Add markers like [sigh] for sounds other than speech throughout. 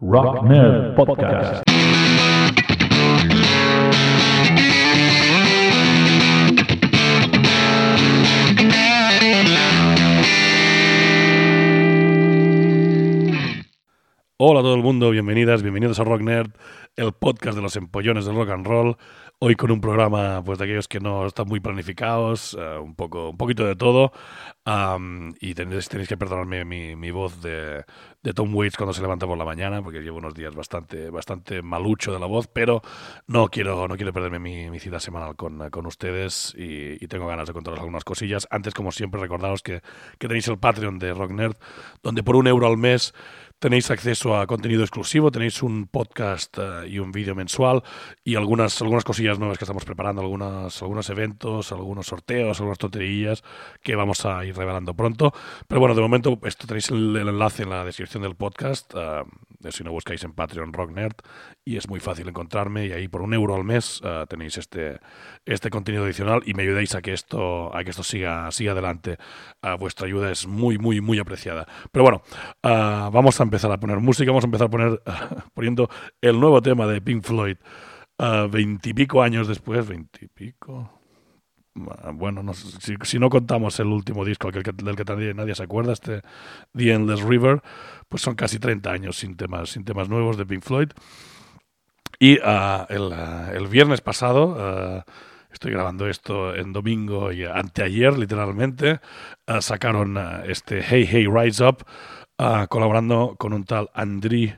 Rock Nerd Podcast. Hola a todo el mundo, bienvenidas, bienvenidos a Rock Nerd, el podcast de los empollones del rock and roll. Hoy con un programa pues de aquellos que no están muy planificados, eh, un poco un poquito de todo. am, y tenéis, tenéis que perdonarme mi, mi voz de, de Tom Waits cuando se levanta por la mañana, porque llevo unos días bastante, bastante malucho de la voz, pero no quiero, no quiero perderme mi, mi cita semanal con, con ustedes y, y tengo ganas de contaros algunas cosillas. Antes, como siempre, recordaros que, que tenéis el Patreon de Rock Nerd, donde por un euro al mes tenéis acceso a contenido exclusivo, tenéis un podcast eh, y un vídeo mensual y algunas, algunas cosillas nuevas que estamos preparando, algunas, algunos eventos, algunos sorteos, algunas tonterillas que vamos a ir revelando pronto. Pero bueno, de momento esto tenéis el, el enlace en la descripción del podcast, eh, si no buscáis en Patreon Rock Nerd y es muy fácil encontrarme y ahí por un euro al mes eh, tenéis este, este contenido adicional y me ayudéis a que esto, a que esto siga, siga adelante. Vuestra ayuda es muy, muy, muy apreciada. Pero bueno, vamos a empezar a poner música, vamos a empezar a poner, [laughs] poniendo el nuevo tema de Pink Floyd. eh, Veintipico años después, veintipico. Bueno, no si, si no contamos el último disco aquel que- del que nadie, se acuerda, este The Endless River, pues son casi 30 años sin temas, sin temas nuevos de Pink Floyd. Y ah, el, ah, el viernes pasado, ah, estoy grabando esto en domingo y anteayer, literalmente, ah, sacaron ah, este Hey Hey Rise Up, ah, colaborando con un tal Andriy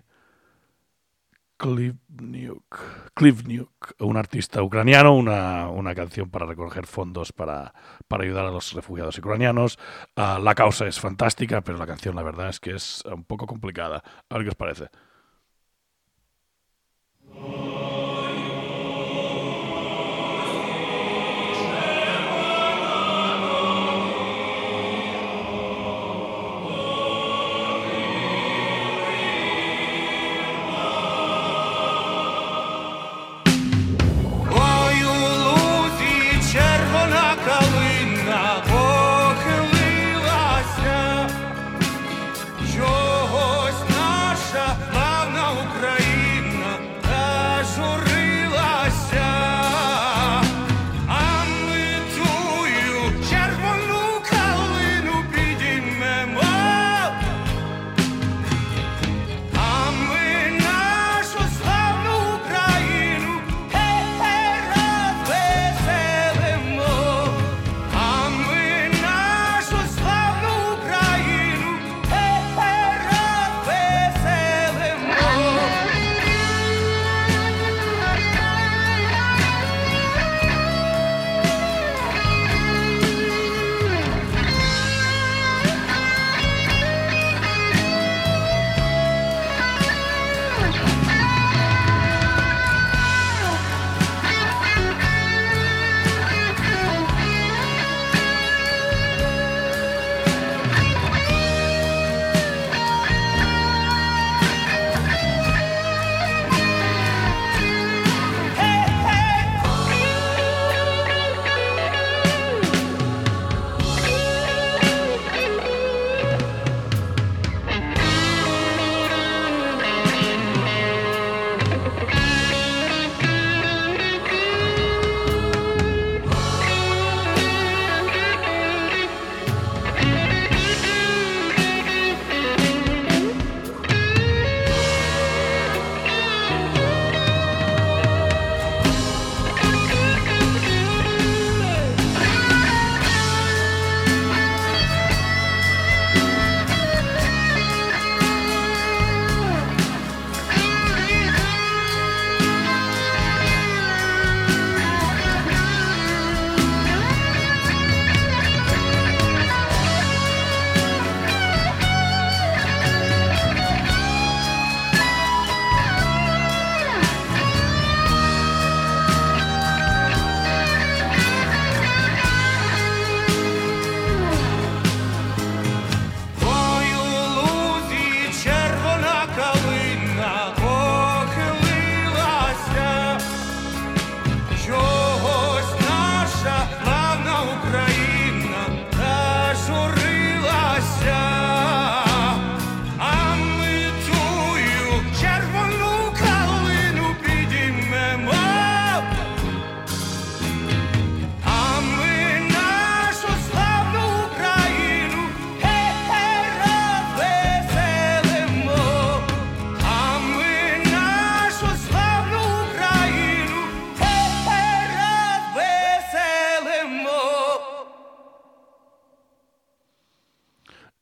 Klivniuk, Klivniuk, un artista ucraniano, una, una canción para recoger fondos para, para ayudar a los refugiados ucranianos. Ah, la causa es fantástica, pero la canción la verdad es que es un poco complicada. A ver qué os parece.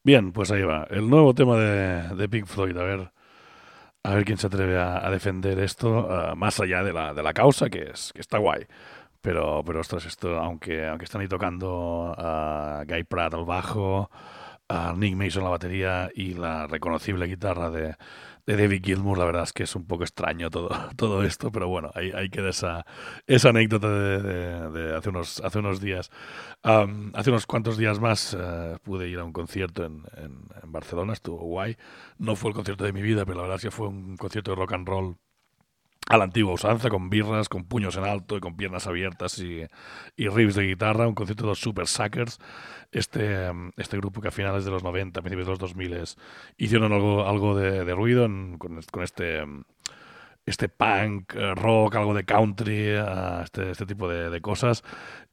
Bien, pues ahí va. El nuevo tema de, de Pink Floyd. A ver, a ver quién se atreve a, defender esto, uh, más allá de la, de la causa, que, es, que está guay. Pero, pero ostras, esto, aunque, aunque están ahí tocando a Guy Pratt al bajo, a Nick Mason la batería y la reconocible guitarra de, de David Gilmour, la verdad es que es un poco extraño todo, [laughs] todo esto, pero bueno, ahí, ahí queda esa, esa anécdota de, hace, unos, hace unos días. Hace unos cuantos días más uh, pude ir a un concierto en, en, Barcelona, estuvo guay. No fue el concierto de mi vida, pero la verdad es que fue un concierto de rock and roll a la antigua usanza, con birras, con puños en alto y con piernas abiertas y, y riffs de guitarra, un concierto de los Super Suckers, este, este grupo que a finales de los 90, principios de los 2000 hicieron algo, algo de, de ruido en, con, con, este este punk, eh, rock, algo de country, uh, este, este tipo de, de cosas.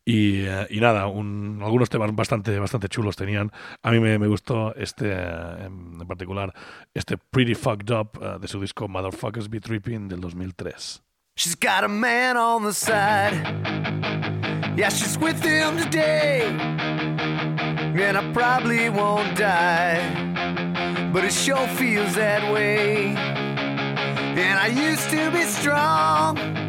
Y, uh, y nada, un, algunos temas bastante, bastante chulos tenían. A mí me, me gustó este, en, en, particular, este Pretty Fucked Up uh, de su disco Motherfuckers Be Tripping del 2003. She's got a man on the side. Yeah, she's with him today. And I probably won't die. But it sure feels that way. And I used to be strong.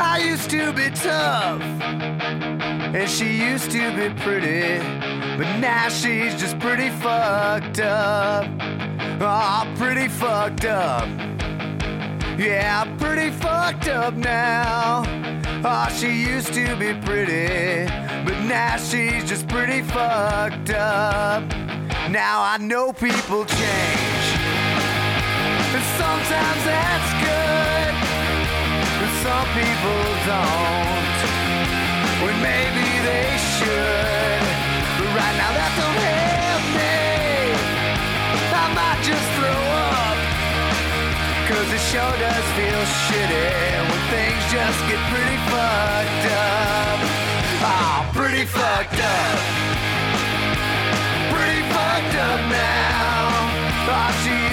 I used to be tough. And she used to be pretty. But now she's just pretty fucked up. Oh, pretty fucked up. Yeah, pretty fucked up now. Oh, she used to be pretty. But now she's just pretty fucked up. Now I know people change. And sometimes that's good, some people don't. When maybe they should. But right now that don't help me. I might just throw up. Cause it sure does feel shitty when things just get pretty fucked up. Oh, pretty fucked up. Pretty fucked up now. Oh,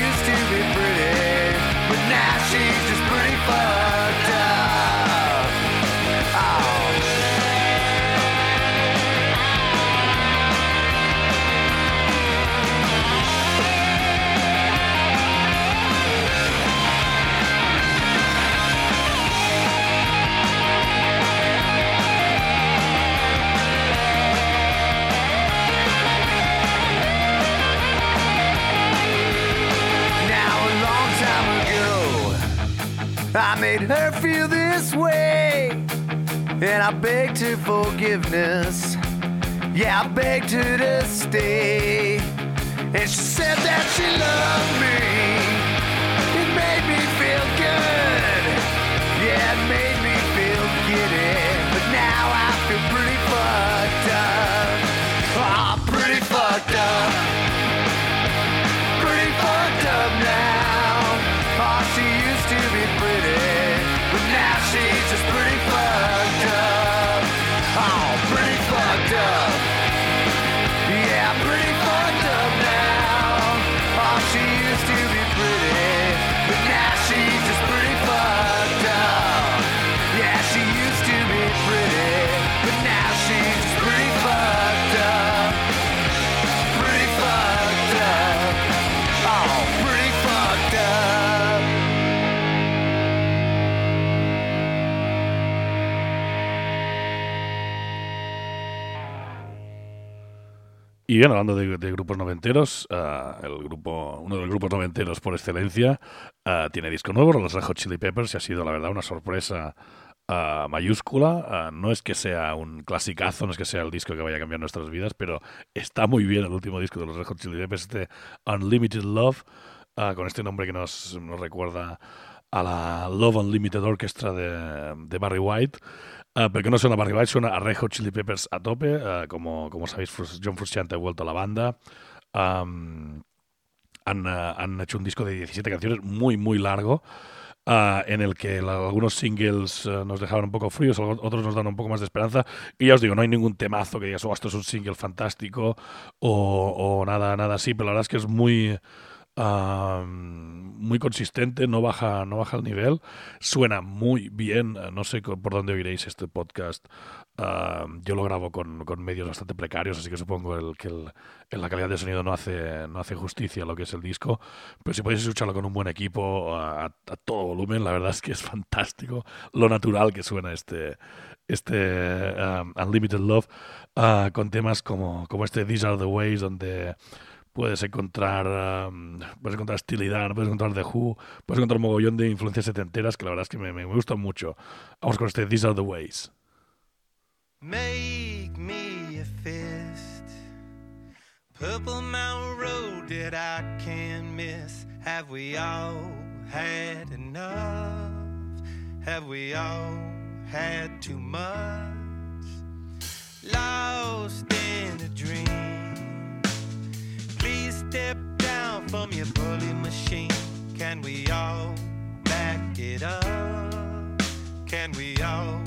I made her feel this way, and I begged her forgiveness. Yeah, I begged her to stay, and she said that she loved me. It made me feel good. Yeah, it made me feel giddy, but now I feel pretty fucked up. Oh, pretty fucked up pretty fucked up now. Oh, she to be pretty, Y bien, hablando de, grupos noventeros, uh, el grupo, uno de los grupos noventeros por excelencia uh, tiene disco nuevo, los Red Chili Peppers, y ha sido la verdad una sorpresa uh, mayúscula. no es que sea un clasicazo, no es que sea el disco que vaya a cambiar nuestras vidas, pero está muy bien el último disco de los Red Chili Peppers, este Unlimited Love, con este nombre que nos, nos recuerda a la Love Unlimited Orchestra de Barry White. Uh, porque no suena a Barry White, suena a Red Chili Peppers a tope. Uh, como, como sabéis, John Frusciante ha vuelto a la banda. Um, han, uh, han, hecho un disco de 17 canciones muy, muy largo. en el que algunos singles nos dejaban un poco fríos, otros nos dan un poco más de esperanza. Y ya os digo, no hay ningún temazo que digas, oh, esto es un single fantástico o, o nada, nada así, pero la verdad es que es muy, muy consistente, no baja, no baja el nivel, suena muy bien, no sé por dónde oiréis este podcast, yo lo grabo con, medios bastante precarios, así que supongo el, que el, la calidad de sonido no hace, no hace justicia a lo que es el disco, pero si podéis escucharlo con un buen equipo a, todo volumen, la verdad es que es fantástico lo natural que suena este, este Unlimited Love con temas como, como este These Are the Ways, donde puedes encontrar um, puedes encontrar estilidad, puedes encontrar The Who, puedes encontrar un mogollón de influencias setenteras que la verdad es que me, me, gustan mucho. Vamos con este These Are the Ways. Make me a fist, Purple Mountain Road that I can't miss. Have we all had enough? Have we all had too much? Lost in a dream. Step down from your bully machine. Can we all back it up? Can we all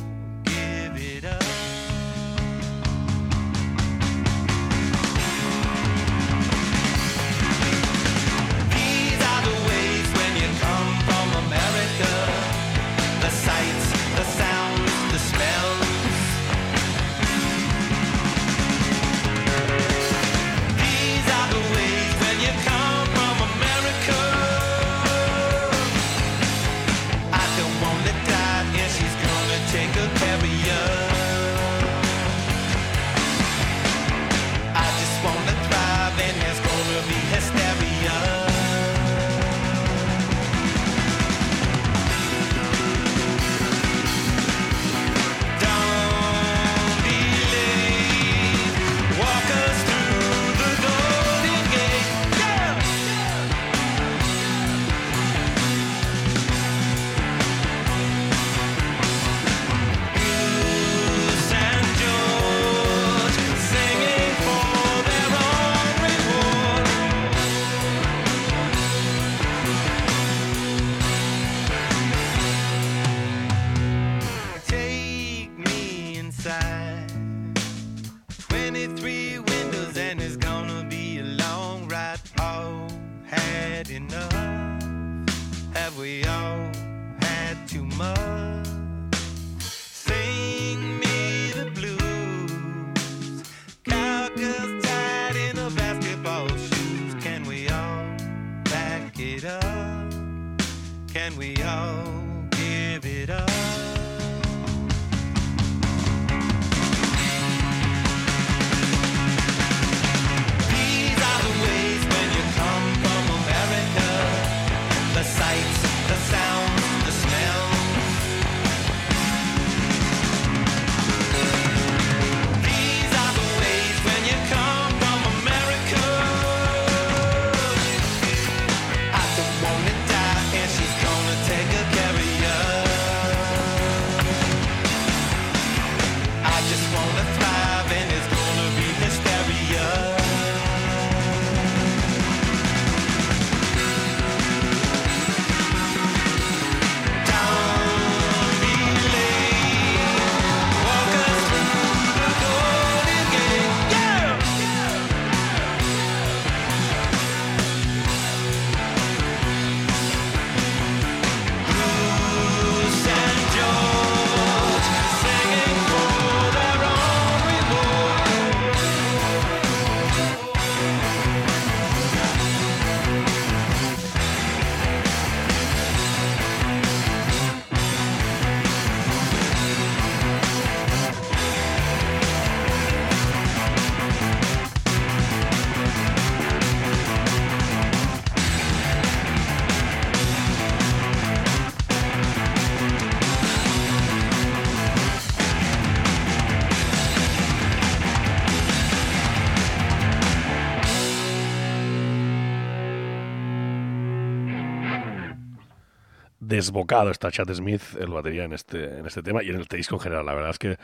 desbocado está Chad Smith, el batería, en este, en este tema y en este disco en general. La verdad es que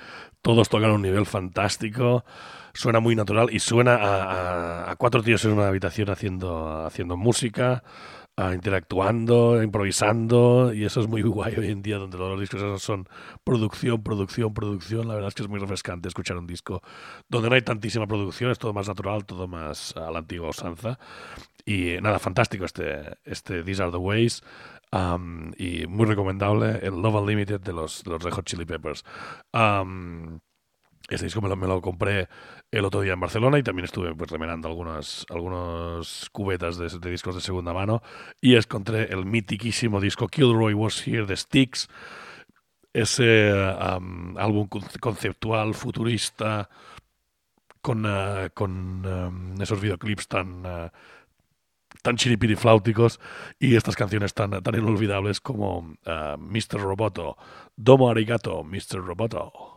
todos tocan a un nivel fantástico, suena muy natural y suena a, cuatro tíos en una habitación haciendo, haciendo música. interactuando, improvisando, y eso es muy guay hoy en día, donde los discos son producción, producción, producción. La verdad es que es muy refrescante escuchar un disco donde no hay tantísima producción, es todo más natural, todo más a la antigua usanza. Y nada, fantástico este, este These Are the Ways. Y muy recomendable el Love Unlimited de los, de los Red Hot Chili Peppers. Am, este disco me lo, me lo compré el otro día en Barcelona y también estuve pues remenando algunas, algunos cubetas de, discos de segunda mano y encontré el mitiquísimo disco Kilroy Was Here de Styx, ese am, álbum con- conceptual, futurista, con, eh, con em, esos videoclips tan, eh, tan chiripirifláuticos y estas canciones tan, tan inolvidables como eh, Mr. Roboto, Domo Arigato, Mr. Roboto.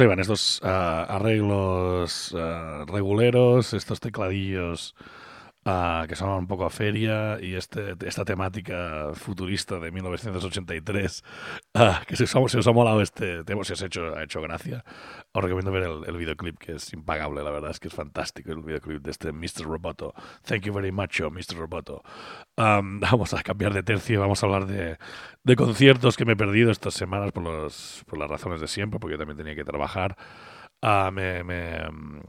Ahí van estos ah, arreglos ah, reguleros, estos tecladillos ah, que sonaban un poco a feria y este, esta temática futurista de 1983 ah, que si os, ha- molado este tema, si os ha hecho, ha hecho gracia, os recomiendo ver el, el videoclip que es impagable, la verdad es que es fantástico el videoclip de este Mr. Roboto. Thank you very much, Mr. Roboto. Am, [laughs] vamos a cambiar de tercio y vamos a hablar de, de conciertos que me he perdido estas semanas por, los, por las razones de siempre, porque yo también tenía que trabajar. Ah, me, me, mm,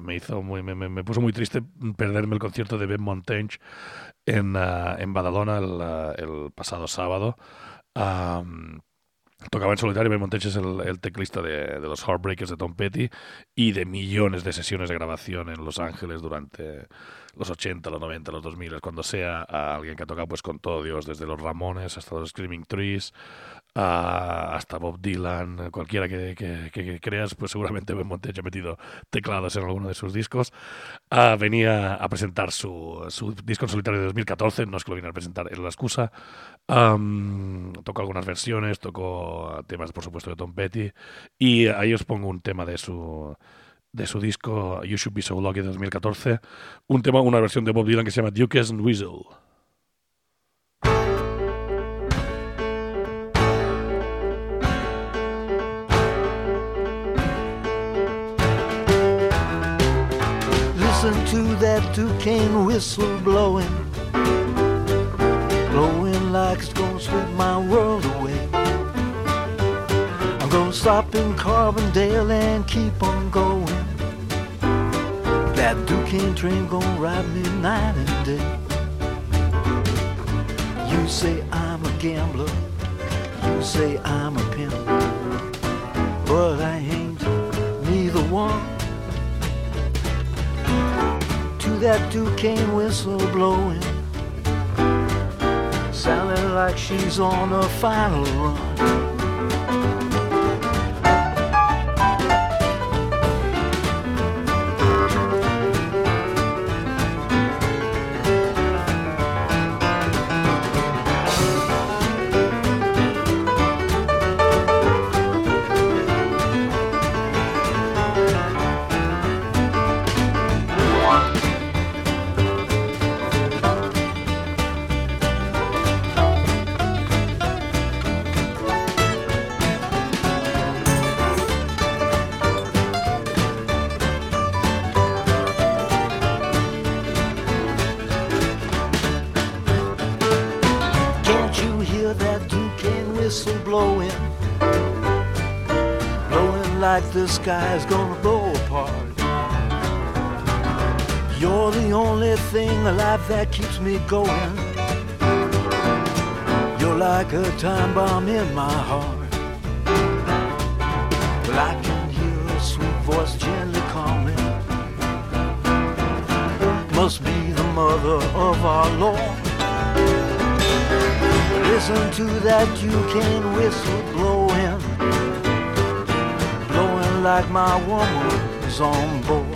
me hizo muy, me, me- puso muy triste perderme el concierto de Ben Montage en, ah, en Badalona el, ah, el pasado sábado. Am, Tocaba en solitario, Ben Montage es el, el teclista de, de los Heartbreakers de Tom Petty y de millones de sesiones de grabación en Los Ángeles durante los 80, los 90, los 2000, cuando sea a alguien que ha tocado pues con todo Dios, desde los Ramones hasta los Screaming Trees, hasta Bob Dylan, cualquiera que, que- creas, pues seguramente Ben Montage ha metido teclados en alguno de sus discos. Ah, venía a presentar su, su disco en solitario de 2014, no es que lo viniera a presentar, es la excusa. Tocó algunas versiones, tocó temas, por supuesto, de Tom Petty, y ahí os pongo un tema de su de su disco You Should Be So Lucky de 2014, un tema, una versión de Bob Dylan que se llama Duke's Whistle. Listen that Duquesne whistle blowing, blowing like it's gonna sweep my world away. I'm gonna stop in Carbondale and keep on going. That Duquesne train gonna ride me night and day. You say I'm a gambler, you say I'm a pimp, but I ain't neither one that Duquesne whistle blowing. Sounding like she's on a final run. Sky's gonna blow apart. You're the only thing alive that keeps me going. You're like a time bomb in my heart. Well, I can hear a sweet voice gently calling. Must be the mother of our Lord. Listen to that you can whistle blowing like my woman's on board.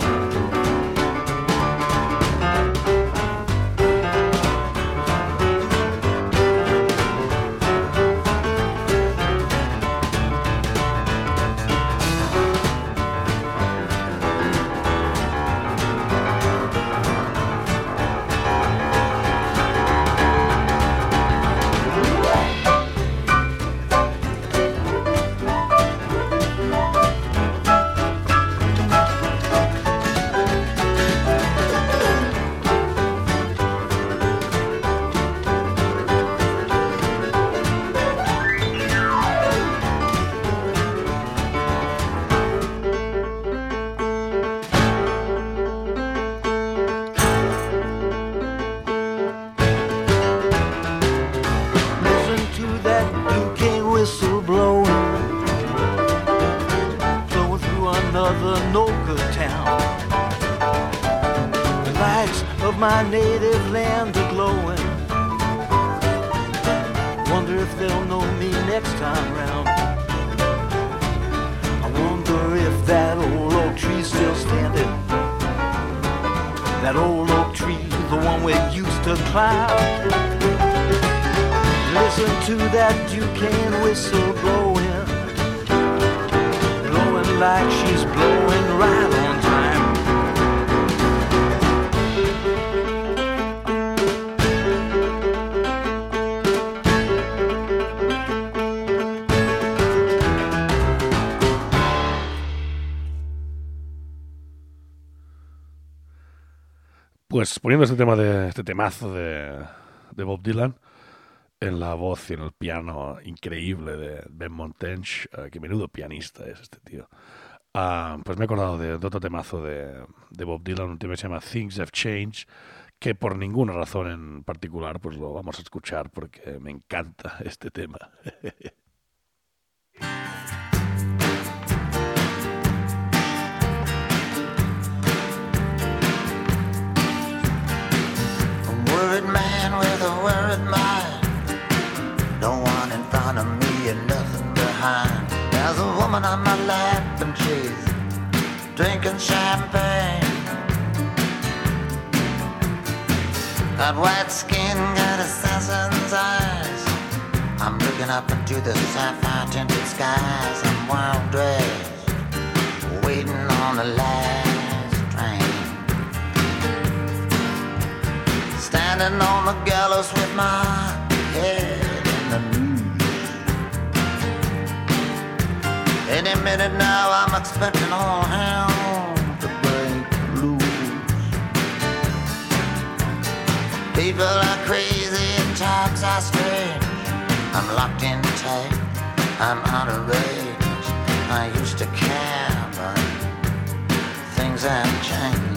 My native land are glowing. Wonder if they'll know me next time round. I wonder if that old oak tree's still standing. That old oak tree, the one we used to climb. Listen to that Duquesne whistle blowing, blowing like she's blowing right Pues poniendo este tema de este temazo de, de Bob Dylan en la voz y en el piano increíble de Ben Montench, eh, que menudo pianista es este tío. Ah, pues me he acordado de, de otro temazo de, de Bob Dylan, un tema que se llama Things Have Changed, que por ninguna razón en particular pues lo vamos a escuchar porque me encanta este tema. [laughs] worried man with a worried mind. No one in front of me and nothing behind. There's a woman on my lap and she's drinking champagne. Got white skin, got assassin's eyes. I'm looking up into the sapphire tinted skies. On the gallows with my head in the noose. Any minute now, I'm expecting all hell to break loose. People are crazy and times are strange. I'm locked in tight, I'm out of range. I used to care, but things have changed.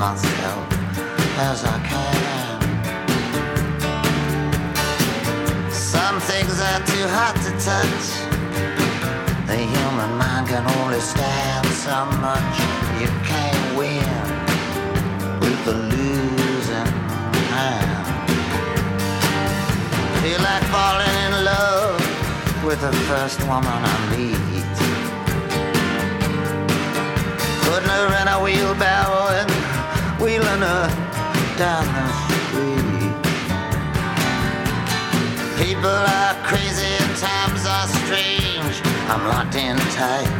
myself as I can. Some things are too hot to touch. The human mind can only stand so much. You can't win with the losing hand. Feel like falling in love with the first woman I meet. Putting her in a wheelbarrow wheeling her down the street. People are crazy and times are strange. I'm locked in tight,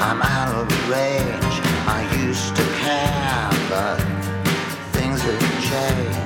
I'm out of range. I used to care, but things have changed.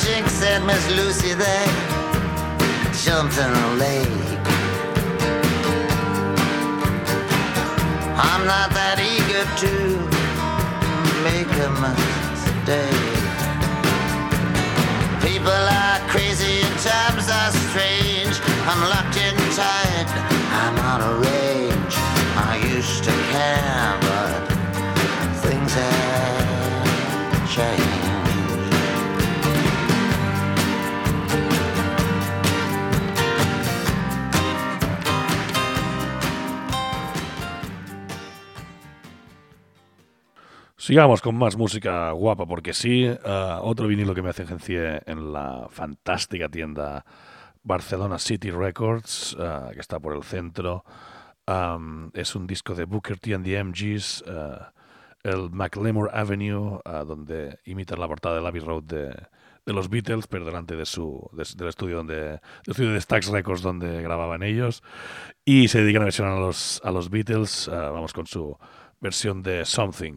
Jinx said Miss Lucy there jumped in the lake. I'm not that eager to make a mistake. People are crazy and times are strange. I'm locked in tight, I'm on a range. I used to care, Sigamos con más música guapa, porque sí, eh, otro vinilo que me agencié en la fantástica tienda Barcelona City Records, eh, que está por el centro. Es un disco de Booker T and the MGs, eh, el McLemore Avenue, donde imitan la portada del Abbey Road de, los Beatles, pero delante de su, de- del estudio donde, del estudio de Stax Records donde grababan ellos. Y se dedican a versionar a los, a los Beatles. vamos con su versión de. Something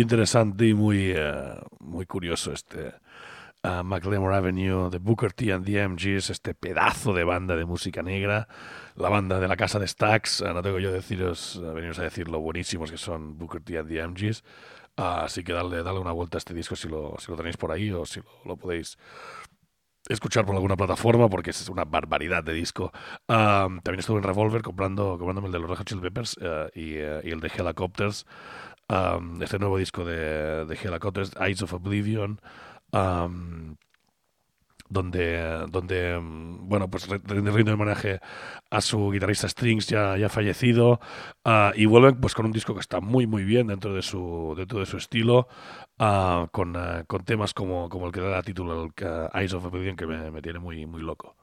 interesante y muy, eh, muy curioso este uh, McLemore Avenue de Booker T and the MGs, este pedazo de banda de música negra, la banda de la casa de Stax, eh, no tengo yo deciros, eh, veniros a decir lo buenísimos que son Booker T and the MGs, así que dale, dale una vuelta a este disco si lo, si lo tenéis por ahí o si lo, podéis escuchar por alguna plataforma porque es una barbaridad de disco. Um, también estuve en Revolver comprando, comprándome el de los Red Hot Peppers eh, y, y el de Helicopters. Um, este nuevo disco de, de Eyes of Oblivion. um, donde, donde bueno, pues rinde homenaje a su guitarrista Strings ya, ya fallecido ah, y vuelven pues con un disco que está muy muy bien dentro de su, dentro de su estilo ah, con, ah, con temas como, como el que da título Eyes of Oblivion que me, me tiene muy, muy loco.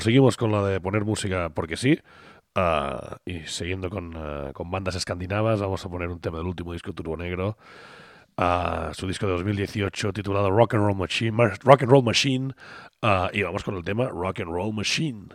Seguimos con la de poner música porque sí, ah, y siguiendo con, ah, con bandas escandinavas, vamos a poner un tema del último disco Turbo Negro, a su disco de 2018 titulado Rock and Roll Machine, Rock and Roll Machine, ah, y vamos con el tema Rock and Roll Machine.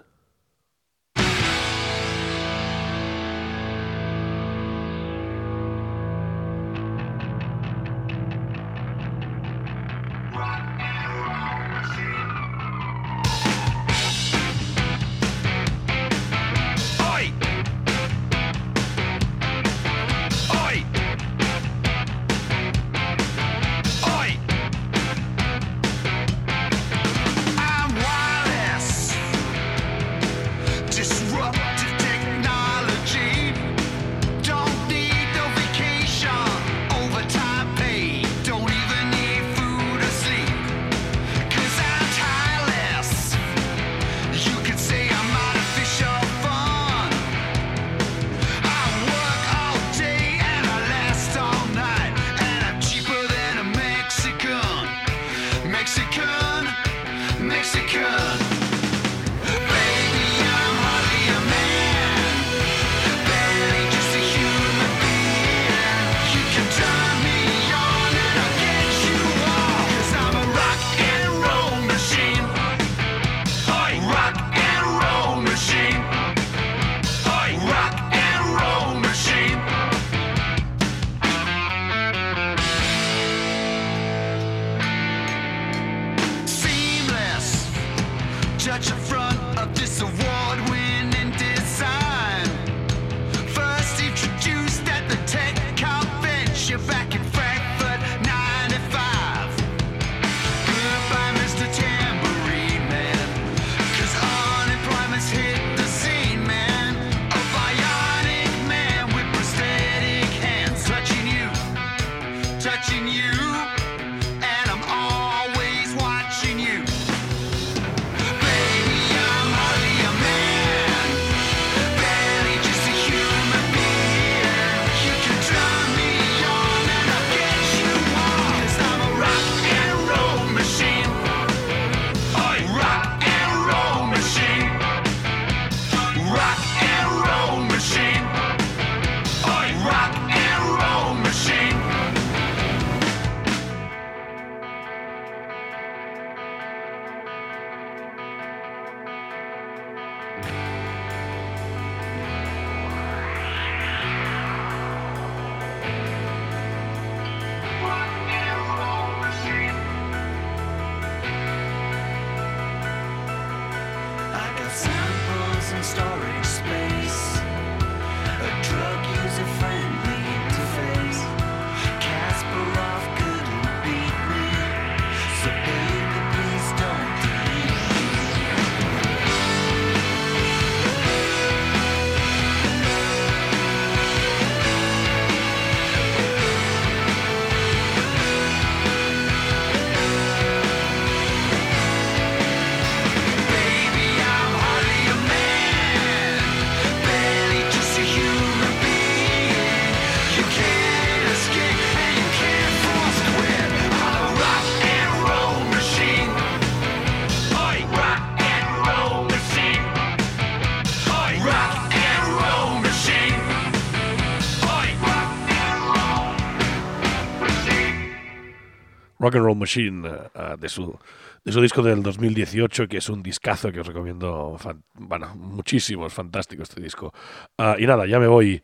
Rock and Roll Machine eh, de, su, de su disco del 2018, que es un discazo que os recomiendo, fan- bueno, muchísimo, es fantástico este disco. Ah, y nada, ya me voy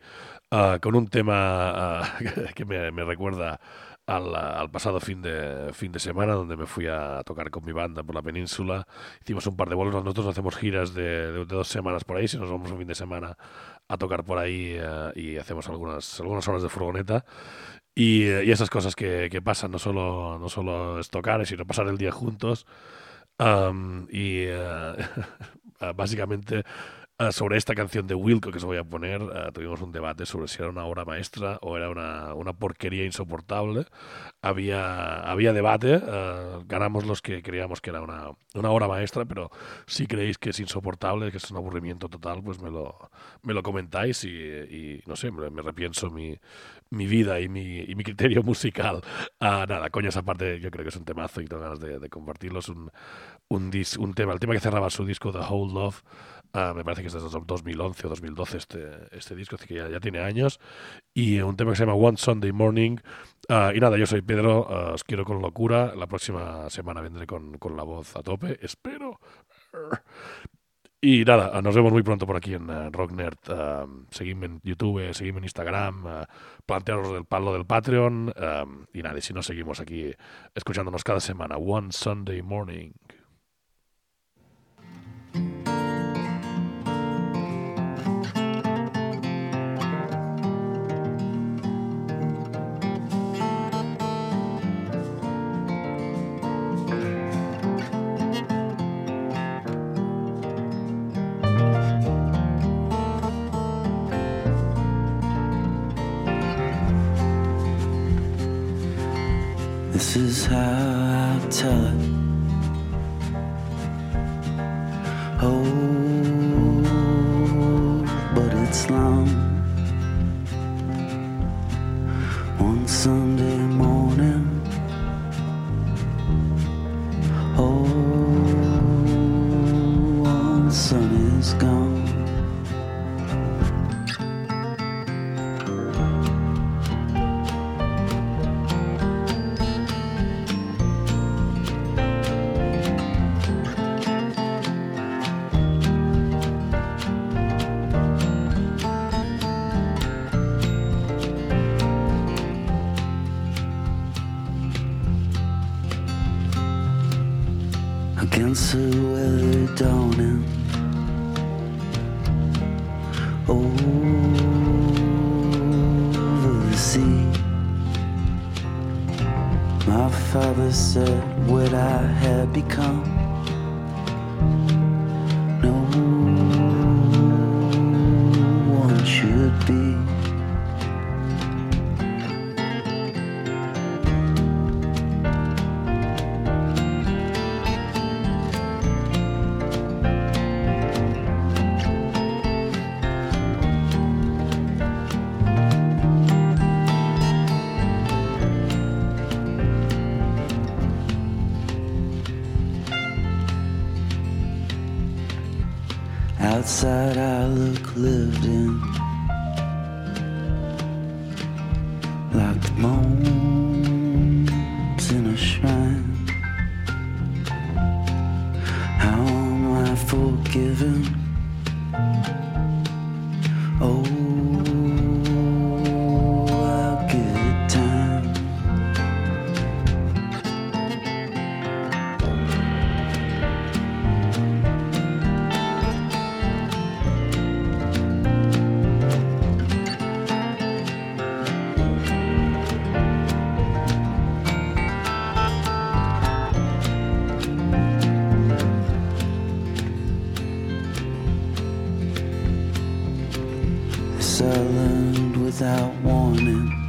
ah, con un tema ah, [laughs] que me, me recuerda al, al pasado fin de, fin de semana, donde me fui a tocar con mi banda por la península. Hicimos un par de vuelos, nosotros hacemos giras de, de- de dos semanas por ahí, si nos vamos un fin de semana a tocar por ahí eh, y hacemos algunas, algunas horas de furgoneta. Y, y esas cosas que, que pasan, no solo, no solo es tocar, sino pasar el día juntos. Am, y eh, [laughs] básicamente sobre esta canción de Wilco que os voy a poner, ah, tuvimos un debate sobre si era una obra maestra o era una, una porquería insoportable. Había, había debate, ah, ganamos los que creíamos que era una, una obra maestra, pero si creéis que es insoportable, que es un aburrimiento total, pues me lo, me lo comentáis y, no sé, me, repienso mi, mi vida y mi, mi criterio [laughs] musical. Ah, nada, coño, esa parte yo creo que es un temazo y tengo ganas de, de compartirlo. Es un, un, dis- un tema, el tema que cerraba su disco The Whole Love. Ah, me parece que es desde 2011 o 2012 este, este disco, así que ya, ya tiene años. Y un tema que se llama One Sunday Morning. Ah, y nada, yo soy Pedro, ah, os quiero con locura. La próxima semana vendré con, con la voz a tope, espero. Y nada, nos vemos muy pronto por aquí en eh, Rock Nerd. Ah, seguidme en YouTube, seguidme en Instagram, plantearos del palo del Patreon. y nada, y si no, seguimos aquí escuchándonos cada semana. One Sunday Morning. i'll tell it. Without warning.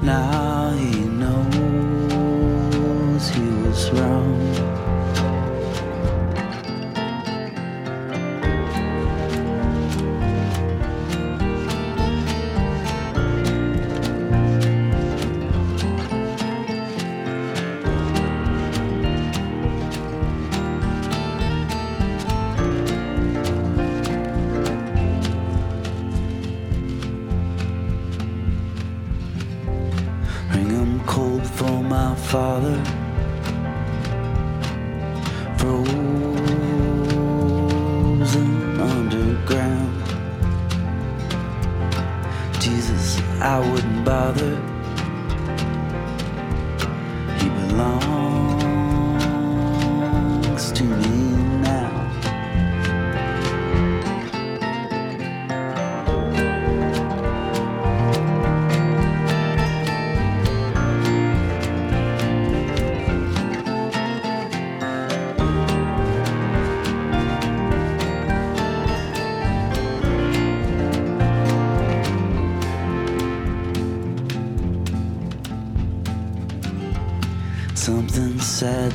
Now he knows he was wrong.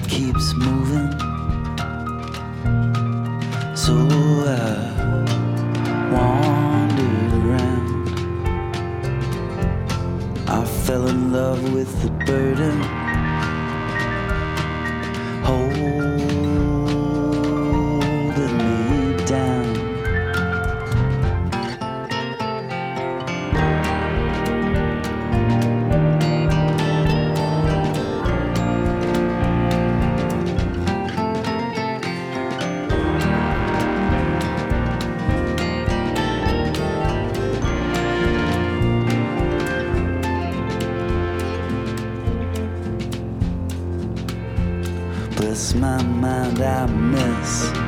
keeps moving. my mind I miss.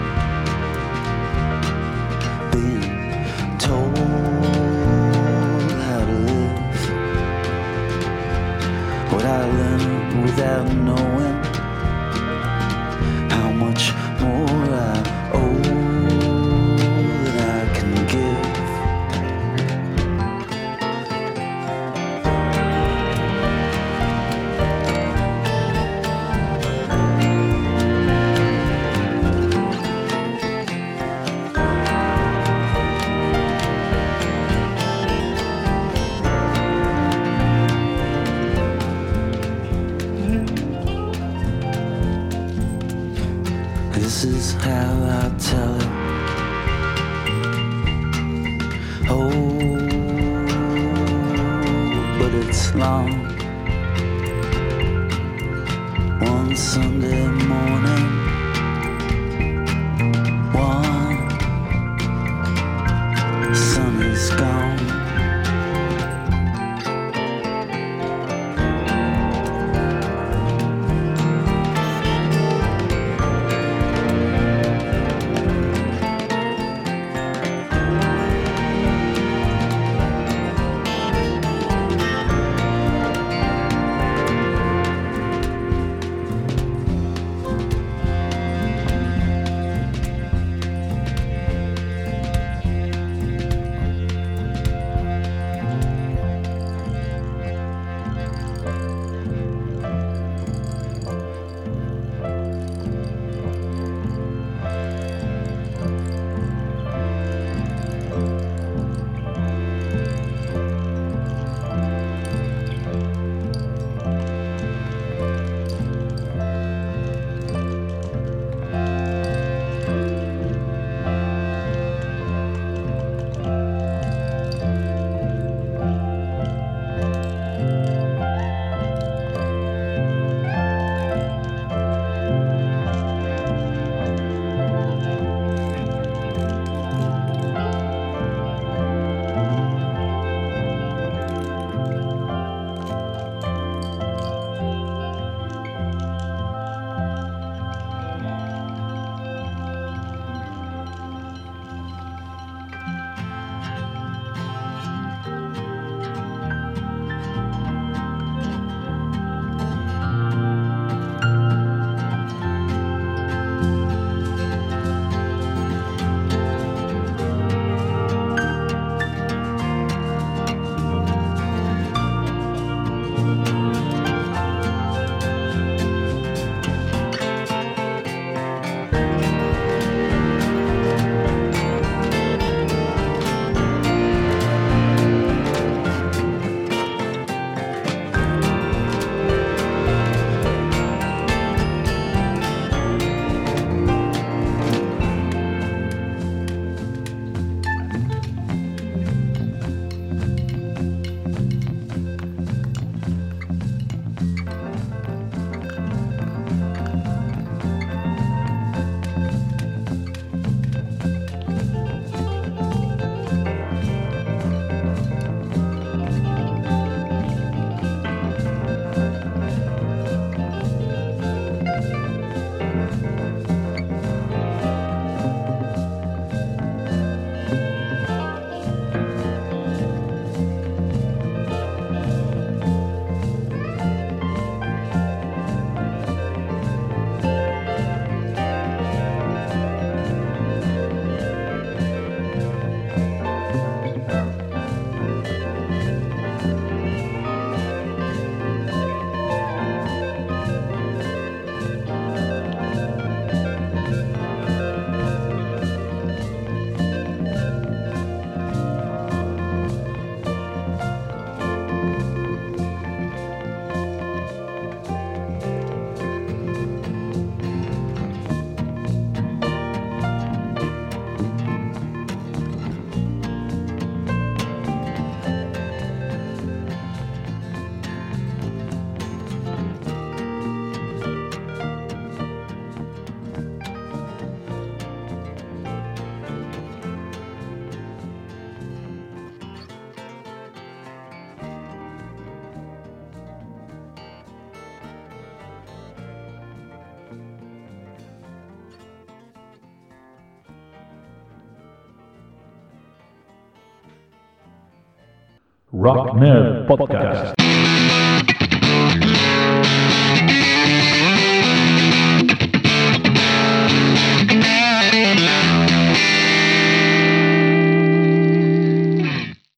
Rock Nerd Podcast.